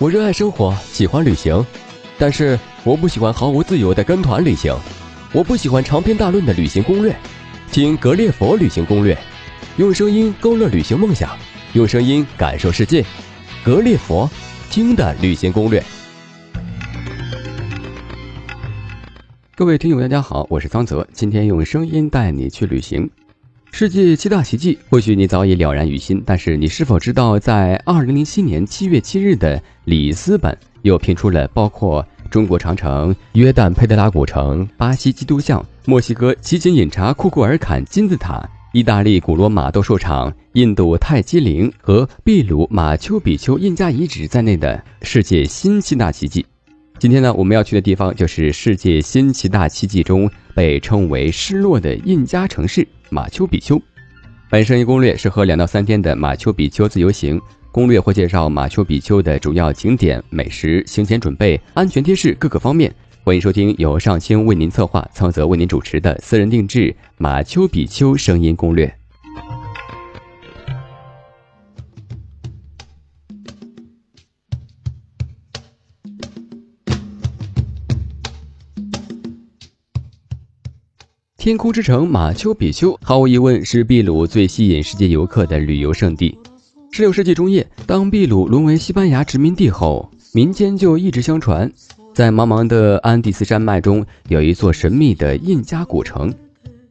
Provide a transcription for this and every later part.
我热爱生活，喜欢旅行，但是我不喜欢毫无自由的跟团旅行。我不喜欢长篇大论的旅行攻略，听格列佛旅行攻略，用声音勾勒旅行梦想，用声音感受世界。格列佛听的旅行攻略。各位听友，大家好，我是桑泽，今天用声音带你去旅行。世界七大奇迹，或许你早已了然于心，但是你是否知道，在二零零七年七月七日的里斯本，又评出了包括中国长城、约旦佩德拉古城、巴西基督像、墨西哥奇琴饮茶库库尔坎金字塔、意大利古罗马斗兽场、印度泰姬陵和秘鲁马丘比丘印加遗址在内的世界新七大奇迹。今天呢，我们要去的地方就是世界新七大奇迹中被称为失落的印加城市马丘比丘。本声音攻略适合两到三天的马丘比丘自由行，攻略会介绍马丘比丘的主要景点、美食、行前准备、安全贴士各个方面。欢迎收听由上清为您策划、苍泽为您主持的私人定制马丘比丘声音攻略。天空之城马丘比丘毫无疑问是秘鲁最吸引世界游客的旅游胜地。十六世纪中叶，当秘鲁沦为西班牙殖民地后，民间就一直相传，在茫茫的安第斯山脉中有一座神秘的印加古城。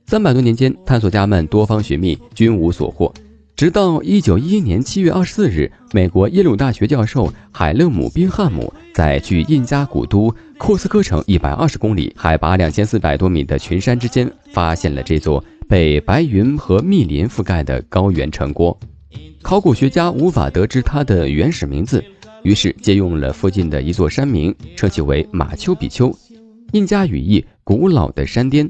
三百多年间，探索家们多方寻觅，均无所获。直到一九一一年七月二十四日，美国耶鲁大学教授海勒姆·宾汉姆在去印加古都库斯科城一百二十公里、海拔两千四百多米的群山之间，发现了这座被白云和密林覆盖的高原城郭。考古学家无法得知它的原始名字，于是借用了附近的一座山名，称其为马丘比丘。印加语义“古老的山巅”。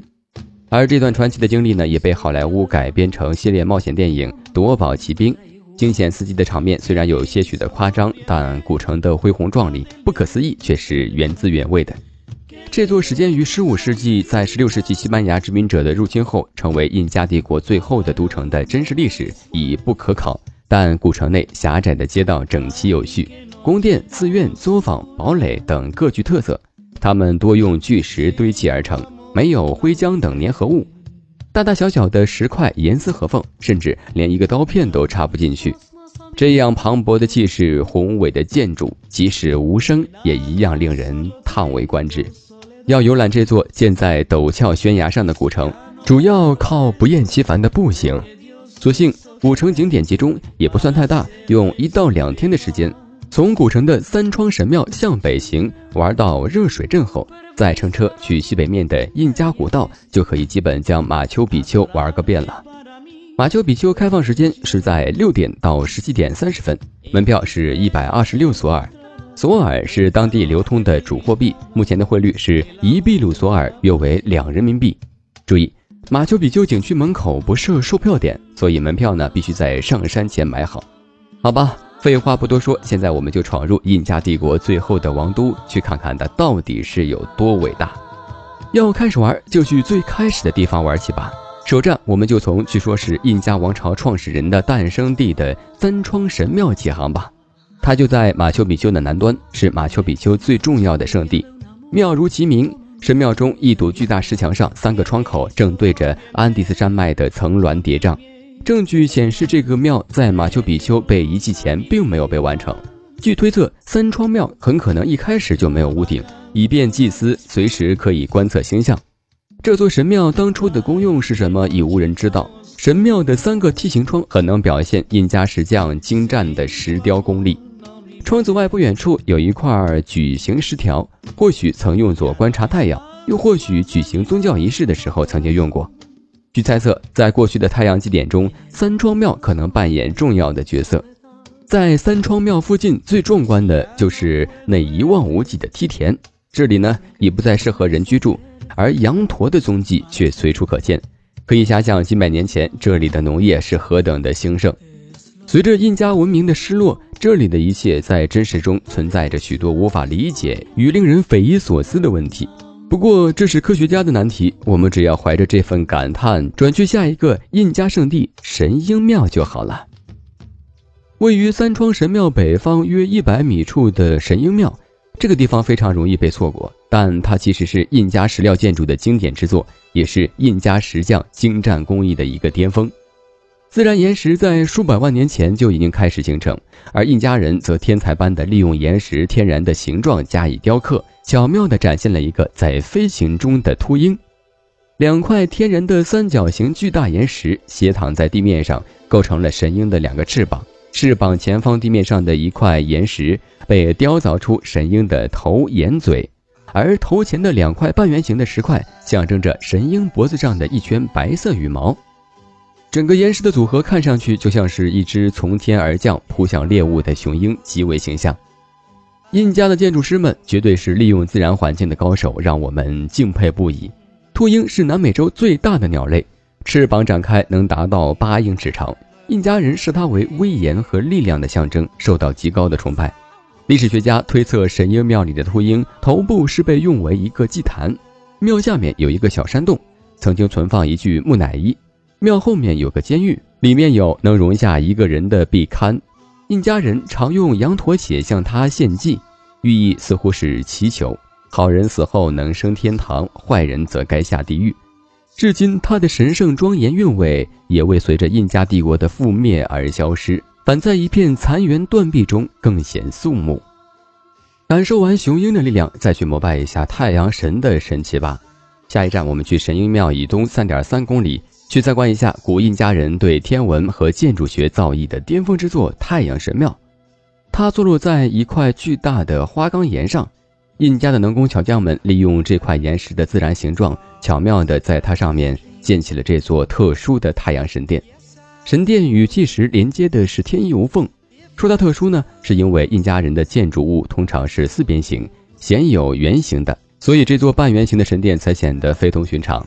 而这段传奇的经历呢，也被好莱坞改编成系列冒险电影《夺宝奇兵》。惊险刺激的场面虽然有些许的夸张，但古城的恢宏壮丽、不可思议却是原汁原味的。这座始建于15世纪，在16世纪西班牙殖民者的入侵后成为印加帝国最后的都城的真实历史已不可考。但古城内狭窄的街道整齐有序，宫殿、寺院、作坊、堡垒等各具特色，它们多用巨石堆砌而成。没有灰浆等粘合物，大大小小的石块严丝合缝，甚至连一个刀片都插不进去。这样磅礴的气势、宏伟的建筑，即使无声，也一样令人叹为观止。要游览这座建在陡峭悬崖上的古城，主要靠不厌其烦的步行。所幸古城景点集中，也不算太大，用一到两天的时间。从古城的三窗神庙向北行，玩到热水镇后，再乘车去西北面的印加古道，就可以基本将马丘比丘玩个遍了。马丘比丘开放时间是在六点到十七点三十分，门票是一百二十六索尔，索尔是当地流通的主货币，目前的汇率是一秘鲁索尔约为两人民币。注意，马丘比丘景区门口不设售票点，所以门票呢必须在上山前买好，好吧。废话不多说，现在我们就闯入印加帝国最后的王都，去看看它到底是有多伟大。要开始玩，就去最开始的地方玩起吧。首站，我们就从据说是印加王朝创始人的诞生地的三窗神庙起航吧。它就在马丘比丘的南端，是马丘比丘最重要的圣地。庙如其名，神庙中一堵巨大石墙上，三个窗口正对着安第斯山脉的层峦叠嶂。证据显示，这个庙在马丘比丘被遗弃前并没有被完成。据推测，三窗庙很可能一开始就没有屋顶，以便祭司随时可以观测星象。这座神庙当初的功用是什么，已无人知道。神庙的三个梯形窗很能表现印加石匠精湛的石雕功力。窗子外不远处有一块矩形石条，或许曾用作观察太阳，又或许举行宗教仪式的时候曾经用过。据猜测，在过去的太阳祭典中，三窗庙可能扮演重要的角色。在三窗庙附近，最壮观的就是那一望无际的梯田。这里呢，已不再适合人居住，而羊驼的踪迹却随处可见。可以遐想，几百年前这里的农业是何等的兴盛。随着印加文明的失落，这里的一切在真实中存在着许多无法理解与令人匪夷所思的问题。不过，这是科学家的难题。我们只要怀着这份感叹，转去下一个印加圣地神鹰庙就好了。位于三窗神庙北方约一百米处的神鹰庙，这个地方非常容易被错过，但它其实是印加石料建筑的经典之作，也是印加石匠精湛工艺的一个巅峰。自然岩石在数百万年前就已经开始形成，而印加人则天才般的利用岩石天然的形状加以雕刻，巧妙地展现了一个在飞行中的秃鹰。两块天然的三角形巨大岩石斜躺在地面上，构成了神鹰的两个翅膀。翅膀前方地面上的一块岩石被雕凿出神鹰的头、眼、嘴，而头前的两块半圆形的石块象征着神鹰脖子上的一圈白色羽毛。整个岩石的组合看上去就像是一只从天而降扑向猎物的雄鹰，极为形象。印加的建筑师们绝对是利用自然环境的高手，让我们敬佩不已。秃鹰是南美洲最大的鸟类，翅膀展开能达到八英尺长。印加人视它为威严和力量的象征，受到极高的崇拜。历史学家推测，神鹰庙里的秃鹰头部是被用为一个祭坛，庙下面有一个小山洞，曾经存放一具木乃伊。庙后面有个监狱，里面有能容下一个人的壁龛。印加人常用羊驼血向他献祭，寓意似乎是祈求好人死后能升天堂，坏人则该下地狱。至今，他的神圣庄严韵味也未随着印加帝国的覆灭而消失，反在一片残垣断壁中更显肃穆。感受完雄鹰的力量，再去膜拜一下太阳神的神奇吧。下一站，我们去神鹰庙以东三点三公里。去参观一下古印加人对天文和建筑学造诣的巅峰之作——太阳神庙。它坐落在一块巨大的花岗岩上，印加的能工巧匠们利用这块岩石的自然形状，巧妙地在它上面建起了这座特殊的太阳神殿。神殿与祭石连接的是天衣无缝。说它特殊呢，是因为印加人的建筑物通常是四边形，鲜有圆形的，所以这座半圆形的神殿才显得非同寻常。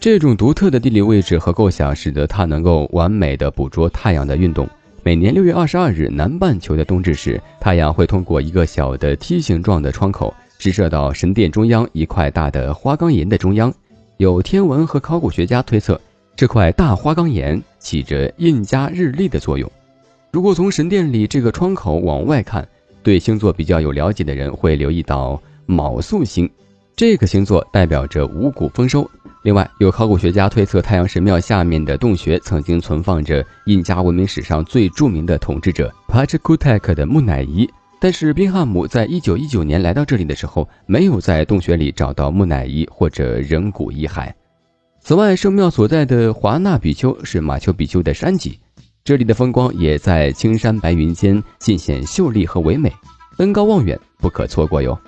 这种独特的地理位置和构想，使得它能够完美的捕捉太阳的运动。每年六月二十二日南半球的冬至时，太阳会通过一个小的梯形状的窗口直射到神殿中央一块大的花岗岩的中央。有天文和考古学家推测，这块大花岗岩起着印加日历的作用。如果从神殿里这个窗口往外看，对星座比较有了解的人会留意到卯宿星，这个星座代表着五谷丰收。另外，有考古学家推测，太阳神庙下面的洞穴曾经存放着印加文明史上最著名的统治者帕切库泰克的木乃伊。但是，宾汉姆在一九一九年来到这里的时候，没有在洞穴里找到木乃伊或者人骨遗骸。此外，圣庙所在的华纳比丘是马丘比丘的山脊，这里的风光也在青山白云间尽显秀丽和唯美，登高望远不可错过哟。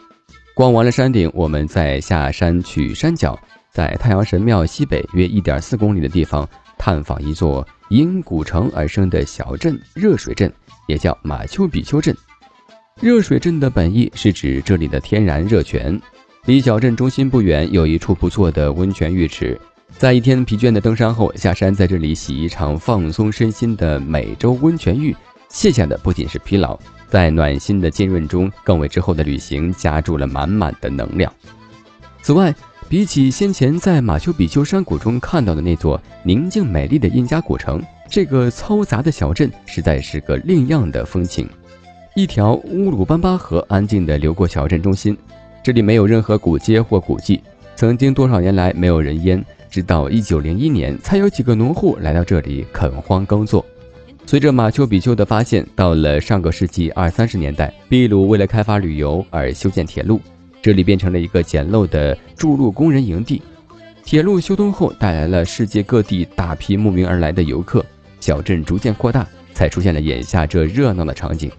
逛完了山顶，我们再下山去山脚。在太阳神庙西北约一点四公里的地方，探访一座因古城而生的小镇——热水镇，也叫马丘比丘镇。热水镇的本意是指这里的天然热泉。离小镇中心不远有一处不错的温泉浴池，在一天疲倦的登山后，下山在这里洗一场放松身心的美洲温泉浴，卸下的不仅是疲劳，在暖心的浸润中，更为之后的旅行加注了满满的能量。此外，比起先前在马丘比丘山谷中看到的那座宁静美丽的印加古城，这个嘈杂的小镇实在是个另样的风情。一条乌鲁班巴河安静地流过小镇中心，这里没有任何古街或古迹，曾经多少年来没有人烟，直到一九零一年才有几个农户来到这里垦荒耕作。随着马丘比丘的发现，到了上个世纪二三十年代，秘鲁为了开发旅游而修建铁路。这里变成了一个简陋的筑路工人营地。铁路修通后，带来了世界各地大批慕名而来的游客，小镇逐渐扩大，才出现了眼下这热闹的场景。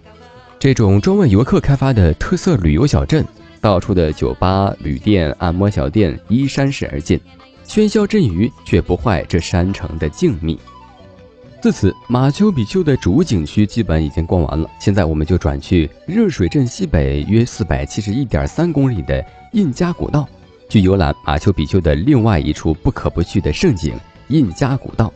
这种专为游客开发的特色旅游小镇，到处的酒吧、旅店、按摩小店依山势而建，喧嚣阵雨却不坏这山城的静谧。自此，马丘比丘的主景区基本已经逛完了。现在，我们就转去热水镇西北约四百七十一点三公里的印加古道，去游览马丘比丘的另外一处不可不去的胜景——印加古道。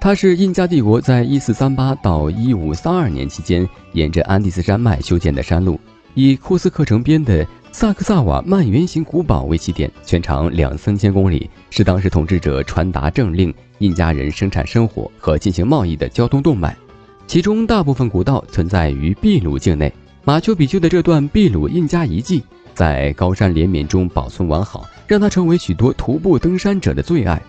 它是印加帝国在一四三八到一五三二年期间沿着安第斯山脉修建的山路，以库斯克城边的。萨克萨瓦曼圆形古堡为起点，全长两三千公里，是当时统治者传达政令、印加人生产生活和进行贸易的交通动脉。其中大部分古道存在于秘鲁境内。马丘比丘的这段秘鲁印加遗迹在高山连绵中保存完好，让它成为许多徒步登山者的最爱。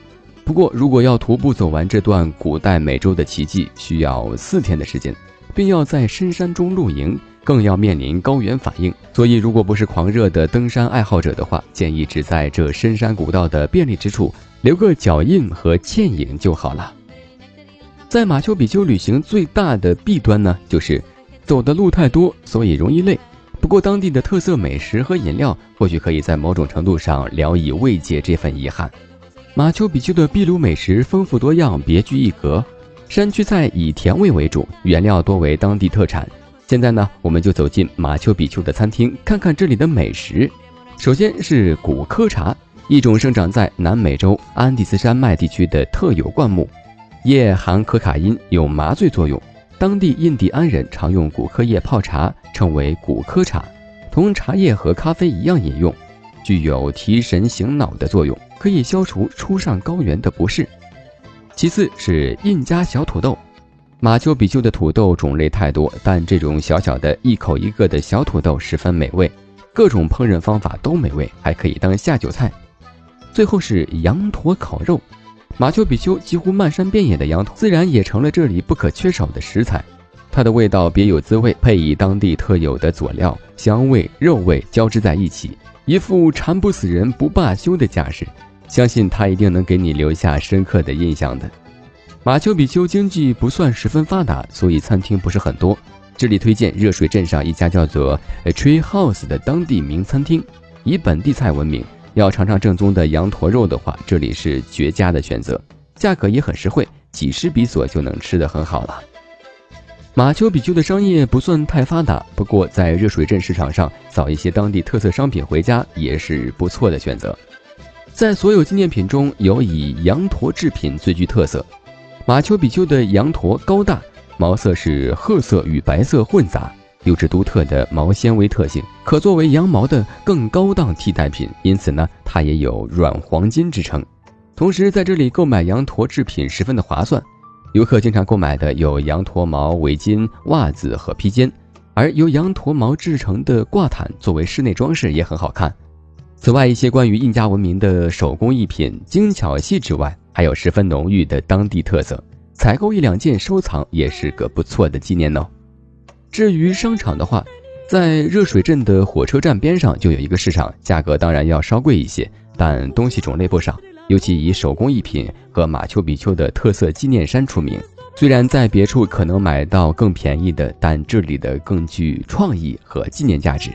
不过，如果要徒步走完这段古代美洲的奇迹，需要四天的时间，并要在深山中露营，更要面临高原反应。所以，如果不是狂热的登山爱好者的话，建议只在这深山古道的便利之处留个脚印和倩影就好了。在马丘比丘旅行最大的弊端呢，就是走的路太多，所以容易累。不过当地的特色美食和饮料，或许可以在某种程度上聊以慰藉这份遗憾。马丘比丘的秘鲁美食丰富多样，别具一格。山区菜以甜味为主，原料多为当地特产。现在呢，我们就走进马丘比丘的餐厅，看看这里的美食。首先是古柯茶，一种生长在南美洲安第斯山脉地区的特有灌木。叶含可卡因，有麻醉作用。当地印第安人常用古柯叶泡茶，称为古柯茶，同茶叶和咖啡一样饮用，具有提神醒脑的作用，可以消除初上高原的不适。其次是印加小土豆，马丘比丘的土豆种类太多，但这种小小的一口一个的小土豆十分美味，各种烹饪方法都美味，还可以当下酒菜。最后是羊驼烤肉。马丘比丘几乎漫山遍野的羊驼，自然也成了这里不可缺少的食材。它的味道别有滋味，配以当地特有的佐料，香味、肉味交织在一起，一副馋不死人不罢休的架势。相信它一定能给你留下深刻的印象的。马丘比丘经济不算十分发达，所以餐厅不是很多。这里推荐热水镇上一家叫做 Tree House 的当地名餐厅，以本地菜闻名。要尝尝正宗的羊驼肉的话，这里是绝佳的选择，价格也很实惠，几十比索就能吃得很好了。马丘比丘的商业不算太发达，不过在热水镇市场上扫一些当地特色商品回家也是不错的选择。在所有纪念品中，有以羊驼制品最具特色。马丘比丘的羊驼高大，毛色是褐色与白色混杂。有着独特的毛纤维特性，可作为羊毛的更高档替代品，因此呢，它也有“软黄金”之称。同时，在这里购买羊驼制品十分的划算。游客经常购买的有羊驼毛围巾、袜子和披肩，而由羊驼毛制成的挂毯作为室内装饰也很好看。此外，一些关于印加文明的手工艺品精巧细致外，还有十分浓郁的当地特色，采购一两件收藏也是个不错的纪念哦。至于商场的话，在热水镇的火车站边上就有一个市场，价格当然要稍贵一些，但东西种类不少，尤其以手工艺品和马丘比丘的特色纪念衫出名。虽然在别处可能买到更便宜的，但这里的更具创意和纪念价值。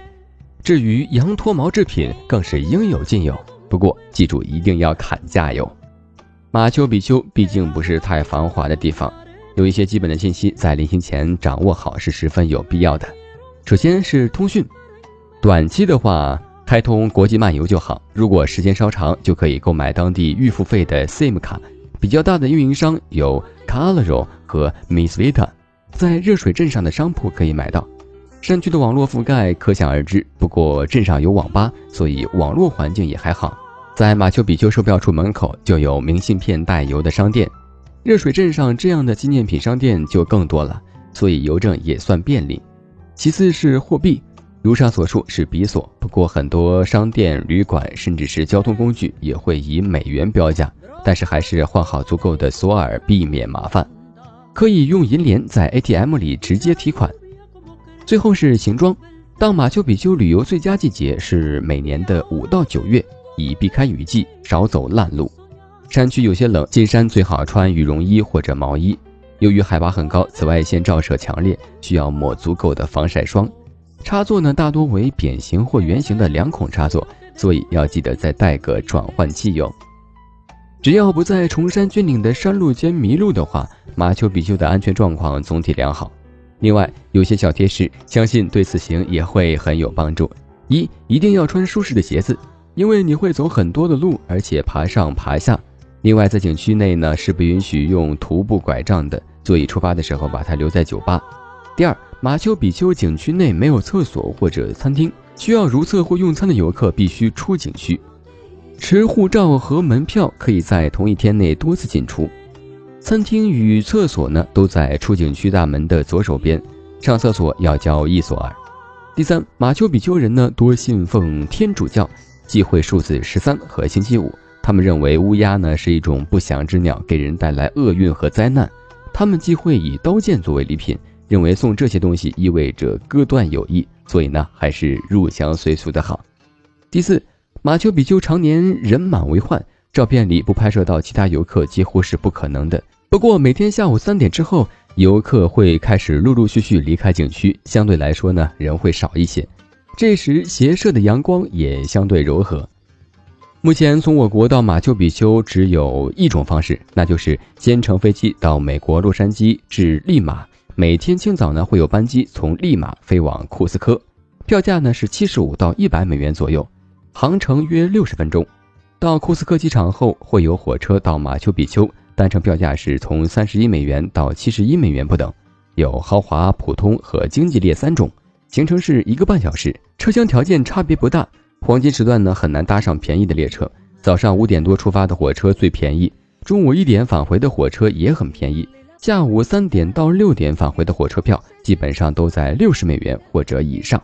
至于羊驼毛制品，更是应有尽有。不过记住，一定要砍价哟。马丘比丘毕竟不是太繁华的地方。有一些基本的信息在临行前掌握好是十分有必要的。首先是通讯，短期的话开通国际漫游就好。如果时间稍长，就可以购买当地预付费的 SIM 卡。比较大的运营商有 Caro 和 Miss Vita，在热水镇上的商铺可以买到。山区的网络覆盖可想而知，不过镇上有网吧，所以网络环境也还好。在马丘比丘售票处门口就有明信片代邮的商店。热水镇上这样的纪念品商店就更多了，所以邮政也算便利。其次是货币，如上所述是比索，不过很多商店、旅馆甚至是交通工具也会以美元标价，但是还是换好足够的索尔，避免麻烦。可以用银联在 ATM 里直接提款。最后是行装，到马丘比丘旅游最佳季节是每年的五到九月，以避开雨季，少走烂路。山区有些冷，进山最好穿羽绒衣或者毛衣。由于海拔很高，紫外线照射强烈，需要抹足够的防晒霜。插座呢，大多为扁形或圆形的两孔插座，所以要记得再带个转换器哟。只要不在崇山峻岭的山路间迷路的话，马丘比丘的安全状况总体良好。另外，有些小贴士，相信对此行也会很有帮助。一，一定要穿舒适的鞋子，因为你会走很多的路，而且爬上爬下。另外，在景区内呢是不允许用徒步拐杖的，所以出发的时候把它留在酒吧。第二，马丘比丘景区内没有厕所或者餐厅，需要如厕或用餐的游客必须出景区，持护照和门票可以在同一天内多次进出。餐厅与厕所呢都在出景区大门的左手边，上厕所要交一索尔。第三，马丘比丘人呢多信奉天主教，忌讳数字十三和星期五。他们认为乌鸦呢是一种不祥之鸟，给人带来厄运和灾难。他们忌讳以刀剑作为礼品，认为送这些东西意味着割断友谊，所以呢还是入乡随俗的好。第四，马丘比丘常年人满为患，照片里不拍摄到其他游客几乎是不可能的。不过每天下午三点之后。游客会开始陆陆续续离开景区，相对来说呢，人会少一些。这时斜射的阳光也相对柔和。目前从我国到马丘比丘只有一种方式，那就是先乘飞机到美国洛杉矶至利马，每天清早呢会有班机从利马飞往库斯科，票价呢是七十五到一百美元左右，航程约六十分钟。到库斯科机场后会有火车到马丘比丘。单程票价是从三十一美元到七十一美元不等，有豪华、普通和经济列三种。行程是一个半小时，车厢条件差别不大。黄金时段呢很难搭上便宜的列车，早上五点多出发的火车最便宜，中午一点返回的火车也很便宜，下午三点到六点返回的火车票基本上都在六十美元或者以上。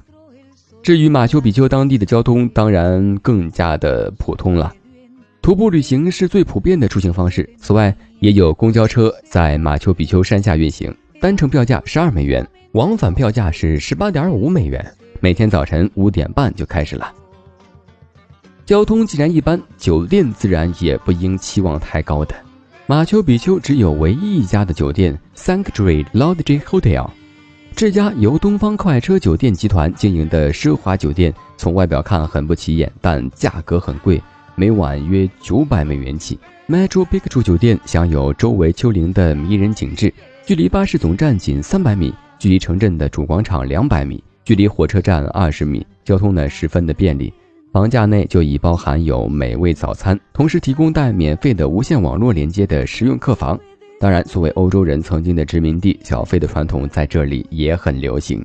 至于马丘比丘当地的交通，当然更加的普通了。徒步旅行是最普遍的出行方式。此外，也有公交车在马丘比丘山下运行，单程票价十二美元，往返票价是十八点五美元。每天早晨五点半就开始了。交通既然一般，酒店自然也不应期望太高的。马丘比丘只有唯一一家的酒店 Sanctuary Lodge Hotel，这家由东方快车酒店集团经营的奢华酒店，从外表看很不起眼，但价格很贵。每晚约九百美元起。Metro Picchu 酒店享有周围丘陵的迷人景致，距离巴士总站仅三百米，距离城镇的主广场两百米，距离火车站二十米，交通呢十分的便利。房价内就已包含有美味早餐，同时提供带免费的无线网络连接的实用客房。当然，作为欧洲人曾经的殖民地，小费的传统在这里也很流行。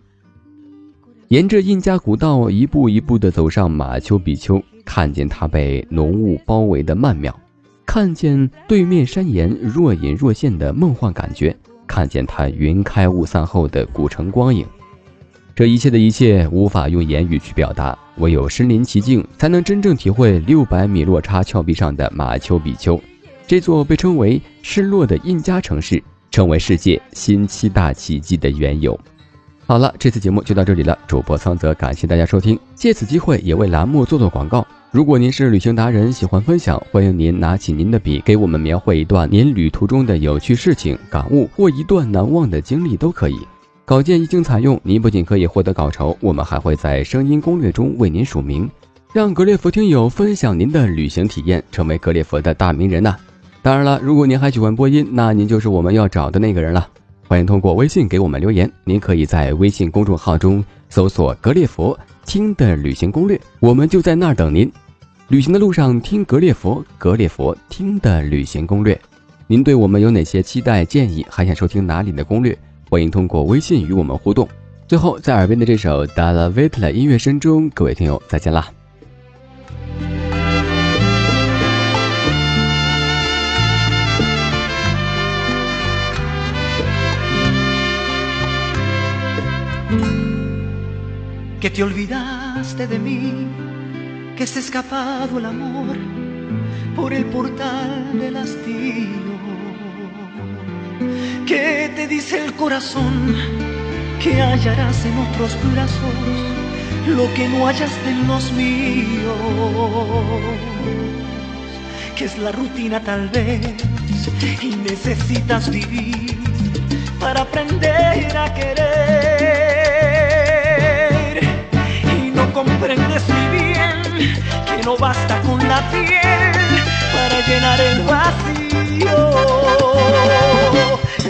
沿着印加古道一步一步地走上马丘比丘。看见它被浓雾包围的曼妙，看见对面山岩若隐若现的梦幻感觉，看见它云开雾散后的古城光影，这一切的一切无法用言语去表达，唯有身临其境，才能真正体会六百米落差峭壁上的马丘比丘，这座被称为失落的印加城市，成为世界新七大奇迹的缘由。好了，这次节目就到这里了。主播桑泽感谢大家收听，借此机会也为栏目做做广告。如果您是旅行达人，喜欢分享，欢迎您拿起您的笔，给我们描绘一段您旅途中的有趣事情、感悟或一段难忘的经历都可以。稿件一经采用，您不仅可以获得稿酬，我们还会在声音攻略中为您署名，让格列佛听友分享您的旅行体验，成为格列佛的大名人呐！当然了，如果您还喜欢播音，那您就是我们要找的那个人了。欢迎通过微信给我们留言，您可以在微信公众号中搜索“格列佛听的旅行攻略”，我们就在那儿等您。旅行的路上听格列佛，格列佛听的旅行攻略。您对我们有哪些期待建议？还想收听哪里的攻略？欢迎通过微信与我们互动。最后，在耳边的这首《d a l a Vita 音乐声中，各位听友再见啦！que te olvidaste de mí, que se ha escapado el amor por el portal del hastío, que te dice el corazón que hallarás en otros brazos lo que no hallaste en los míos, que es la rutina tal vez y necesitas vivir para aprender a querer comprendes muy bien que no basta con la piel para llenar el vacío.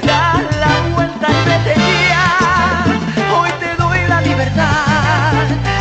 Da la vuelta y vete ya, hoy te doy la libertad.